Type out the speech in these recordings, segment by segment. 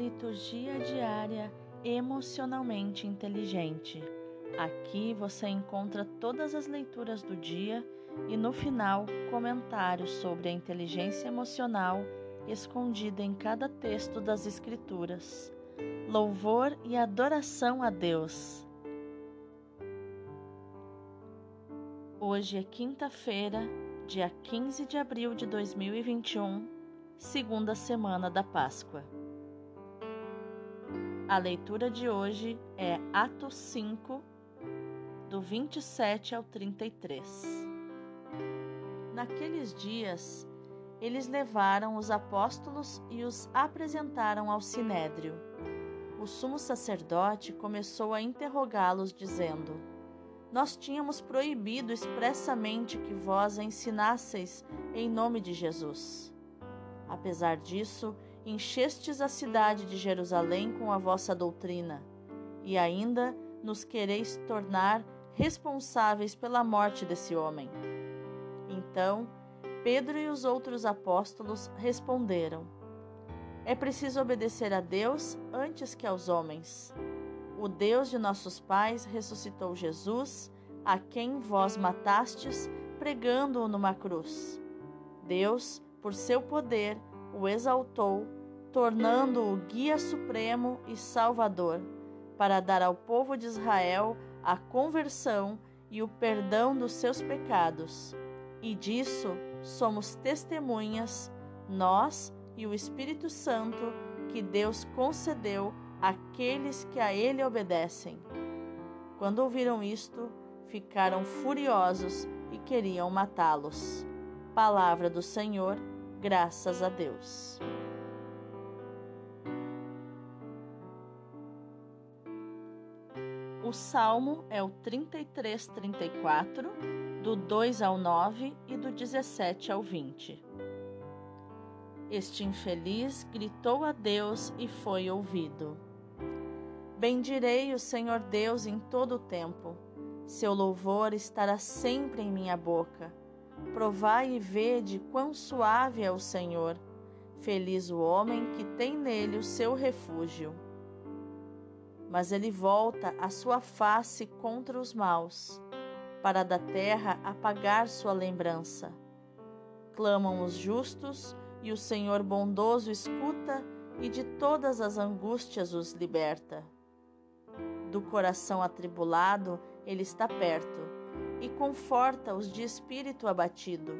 Liturgia diária emocionalmente inteligente. Aqui você encontra todas as leituras do dia e no final comentários sobre a inteligência emocional escondida em cada texto das Escrituras. Louvor e adoração a Deus. Hoje é quinta-feira, dia 15 de abril de 2021, segunda semana da Páscoa. A leitura de hoje é Atos 5, do 27 ao 33. Naqueles dias, eles levaram os apóstolos e os apresentaram ao sinédrio. O sumo sacerdote começou a interrogá-los, dizendo: Nós tínhamos proibido expressamente que vós ensinasseis em nome de Jesus. Apesar disso, enchestes a cidade de Jerusalém com a vossa doutrina, e ainda nos quereis tornar responsáveis pela morte desse homem. Então, Pedro e os outros apóstolos responderam: É preciso obedecer a Deus antes que aos homens. O Deus de nossos pais ressuscitou Jesus, a quem vós matastes, pregando-o numa cruz. Deus, por seu poder, o exaltou, tornando-o guia supremo e salvador, para dar ao povo de Israel a conversão e o perdão dos seus pecados. E disso somos testemunhas, nós e o Espírito Santo, que Deus concedeu àqueles que a Ele obedecem. Quando ouviram isto, ficaram furiosos e queriam matá-los. Palavra do Senhor Graças a Deus. O salmo é o 33, 34, do 2 ao 9 e do 17 ao 20. Este infeliz gritou a Deus e foi ouvido. Bendirei o Senhor Deus em todo o tempo. Seu louvor estará sempre em minha boca. Provai e vede quão suave é o Senhor. Feliz o homem que tem nele o seu refúgio. Mas ele volta a sua face contra os maus, para da terra apagar sua lembrança. Clamam os justos, e o Senhor bondoso escuta e de todas as angústias os liberta. Do coração atribulado, ele está perto e conforta os de espírito abatido.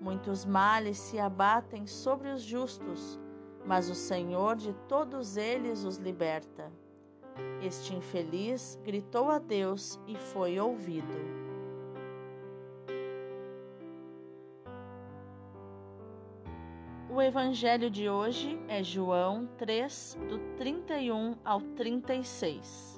Muitos males se abatem sobre os justos, mas o Senhor de todos eles os liberta. Este infeliz gritou a Deus e foi ouvido. O evangelho de hoje é João 3, do 31 ao 36.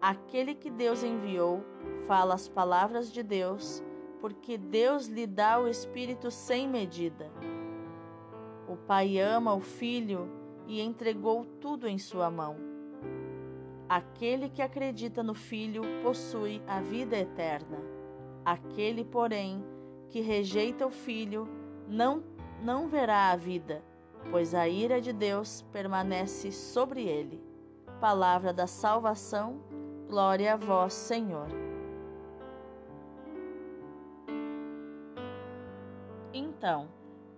Aquele que Deus enviou fala as palavras de Deus, porque Deus lhe dá o Espírito sem medida. O Pai ama o Filho e entregou tudo em sua mão. Aquele que acredita no Filho possui a vida eterna. Aquele, porém, que rejeita o Filho não, não verá a vida, pois a ira de Deus permanece sobre ele. Palavra da salvação Glória a vós, Senhor. Então,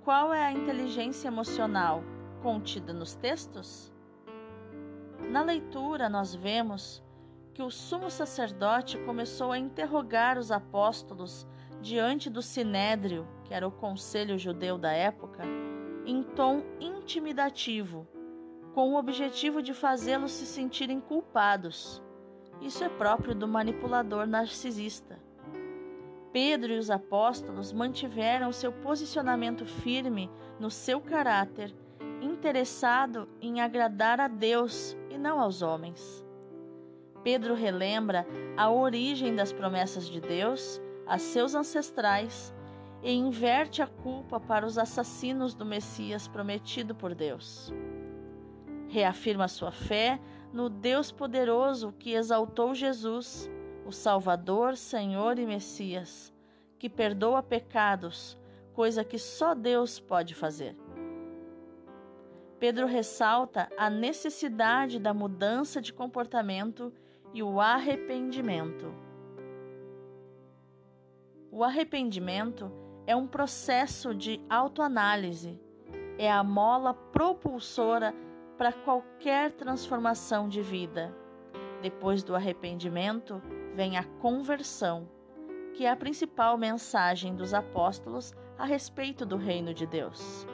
qual é a inteligência emocional contida nos textos? Na leitura, nós vemos que o sumo sacerdote começou a interrogar os apóstolos diante do sinédrio, que era o conselho judeu da época, em tom intimidativo, com o objetivo de fazê-los se sentirem culpados. Isso é próprio do manipulador narcisista. Pedro e os apóstolos mantiveram seu posicionamento firme no seu caráter interessado em agradar a Deus e não aos homens. Pedro relembra a origem das promessas de Deus a seus ancestrais e inverte a culpa para os assassinos do Messias prometido por Deus. Reafirma sua fé no Deus poderoso que exaltou Jesus, o Salvador, Senhor e Messias, que perdoa pecados, coisa que só Deus pode fazer. Pedro ressalta a necessidade da mudança de comportamento e o arrependimento. O arrependimento é um processo de autoanálise, é a mola propulsora para qualquer transformação de vida. Depois do arrependimento vem a conversão, que é a principal mensagem dos apóstolos a respeito do reino de Deus.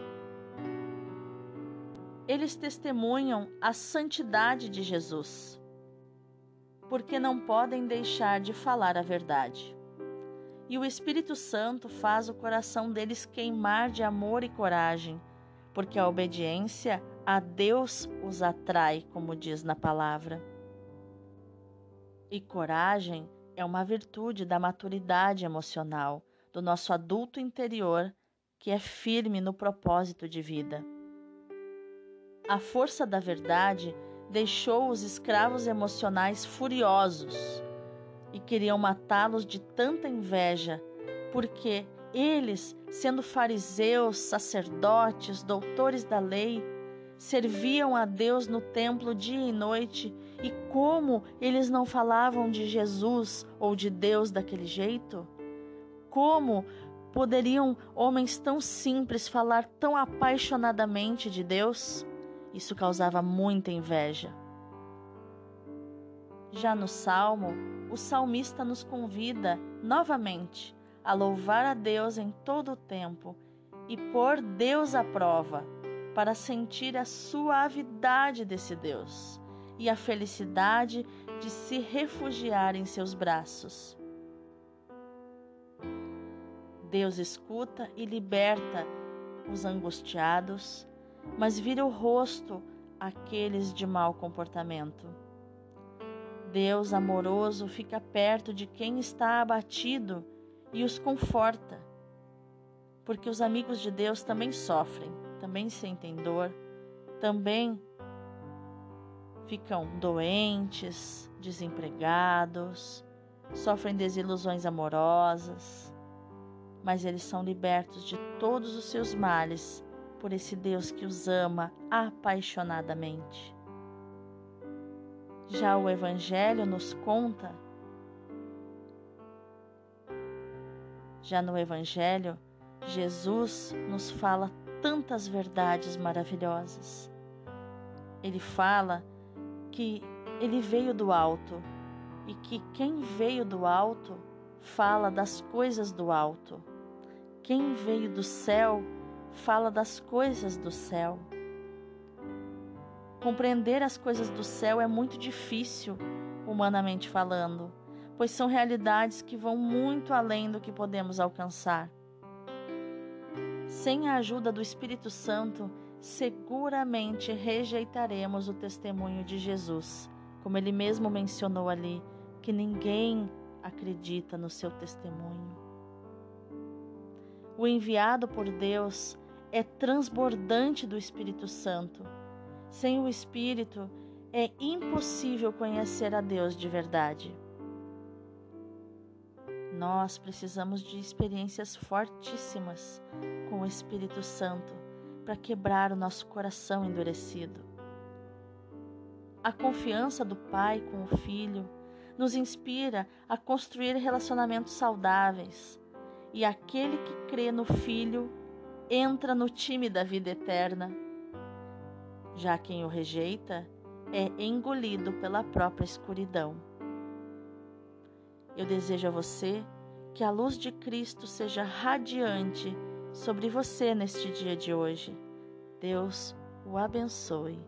Eles testemunham a santidade de Jesus, porque não podem deixar de falar a verdade. E o Espírito Santo faz o coração deles queimar de amor e coragem, porque a obediência a Deus os atrai, como diz na palavra. E coragem é uma virtude da maturidade emocional, do nosso adulto interior que é firme no propósito de vida. A força da verdade deixou os escravos emocionais furiosos e queriam matá-los de tanta inveja, porque eles, sendo fariseus, sacerdotes, doutores da lei, serviam a Deus no templo dia e noite, e como eles não falavam de Jesus ou de Deus daquele jeito? Como poderiam homens tão simples falar tão apaixonadamente de Deus? Isso causava muita inveja. Já no Salmo, o salmista nos convida novamente a louvar a Deus em todo o tempo e pôr Deus à prova para sentir a suavidade desse Deus e a felicidade de se refugiar em seus braços. Deus escuta e liberta os angustiados, mas vira o rosto àqueles de mau comportamento. Deus amoroso fica perto de quem está abatido e os conforta, porque os amigos de Deus também sofrem também sentem dor, também ficam doentes, desempregados, sofrem desilusões amorosas, mas eles são libertos de todos os seus males por esse Deus que os ama apaixonadamente. Já o Evangelho nos conta, já no Evangelho, Jesus nos fala tantas verdades maravilhosas. Ele fala que ele veio do alto e que quem veio do alto fala das coisas do alto. Quem veio do céu fala das coisas do céu. Compreender as coisas do céu é muito difícil, humanamente falando, pois são realidades que vão muito além do que podemos alcançar. Sem a ajuda do Espírito Santo, seguramente rejeitaremos o testemunho de Jesus, como ele mesmo mencionou ali, que ninguém acredita no seu testemunho. O enviado por Deus é transbordante do Espírito Santo. Sem o Espírito, é impossível conhecer a Deus de verdade. Nós precisamos de experiências fortíssimas com o Espírito Santo para quebrar o nosso coração endurecido. A confiança do Pai com o Filho nos inspira a construir relacionamentos saudáveis, e aquele que crê no Filho entra no time da vida eterna. Já quem o rejeita é engolido pela própria escuridão. Eu desejo a você que a luz de Cristo seja radiante sobre você neste dia de hoje. Deus o abençoe.